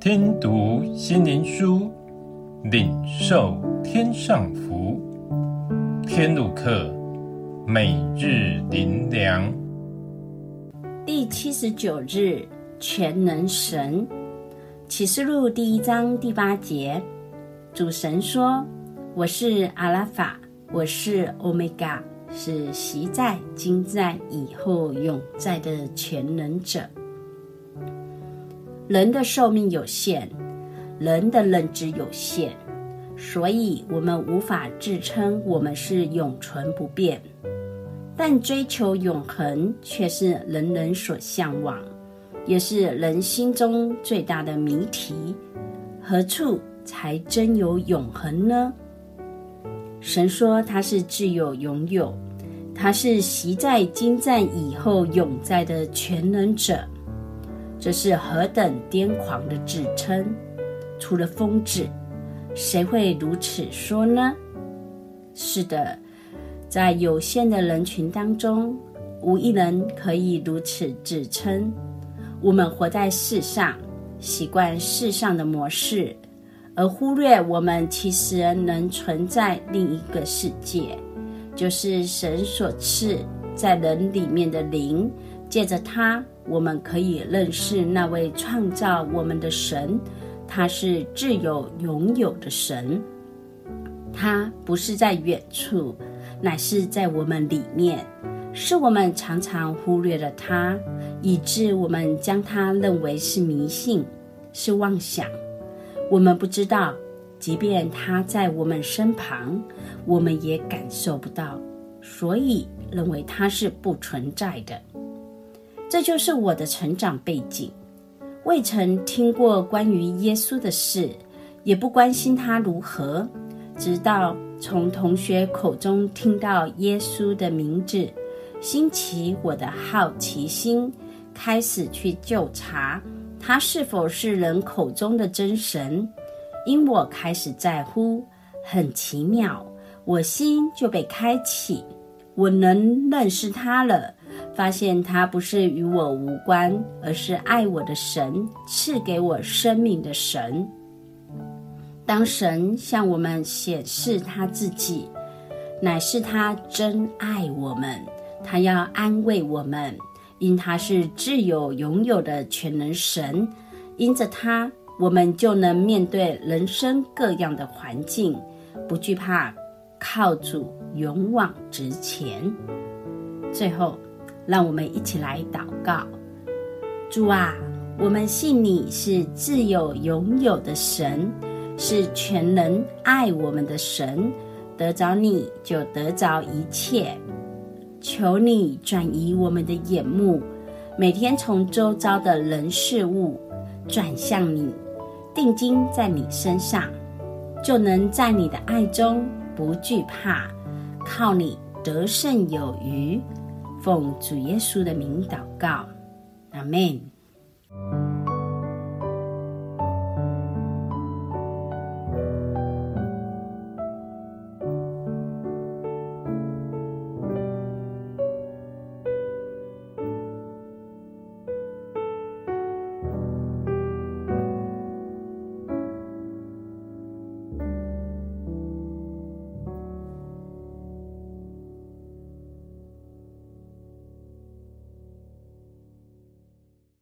听读心灵书，领受天上福。天路客，每日灵粮。第七十九日，全能神。启示录第一章第八节，主神说：“我是阿拉法，我是欧米伽，是昔在、今在、以后永在的全能者。”人的寿命有限，人的认知有限，所以我们无法自称我们是永存不变。但追求永恒却是人人所向往，也是人心中最大的谜题：何处才真有永恒呢？神说他是自有永有，他是昔在、今在、以后永在的全能者。这是何等癫狂的自称！除了疯子，谁会如此说呢？是的，在有限的人群当中，无一人可以如此自称。我们活在世上，习惯世上的模式，而忽略我们其实能存在另一个世界，就是神所赐在人里面的灵，借着他。我们可以认识那位创造我们的神，他是自有永有的神，他不是在远处，乃是在我们里面，是我们常常忽略了他，以致我们将他认为是迷信，是妄想。我们不知道，即便他在我们身旁，我们也感受不到，所以认为他是不存在的。这就是我的成长背景，未曾听过关于耶稣的事，也不关心他如何。直到从同学口中听到耶稣的名字，兴起我的好奇心，开始去究查他是否是人口中的真神。因我开始在乎，很奇妙，我心就被开启，我能认识他了。发现他不是与我无关，而是爱我的神，赐给我生命的神。当神向我们显示他自己，乃是他真爱我们，他要安慰我们，因他是自有永有的全能神。因着他，我们就能面对人生各样的环境，不惧怕，靠主勇往直前。最后。让我们一起来祷告：主啊，我们信你是自有永有的神，是全能爱我们的神。得着你就得着一切。求你转移我们的眼目，每天从周遭的人事物转向你，定睛在你身上，就能在你的爱中不惧怕，靠你得胜有余。奉主耶稣的名祷告，阿门。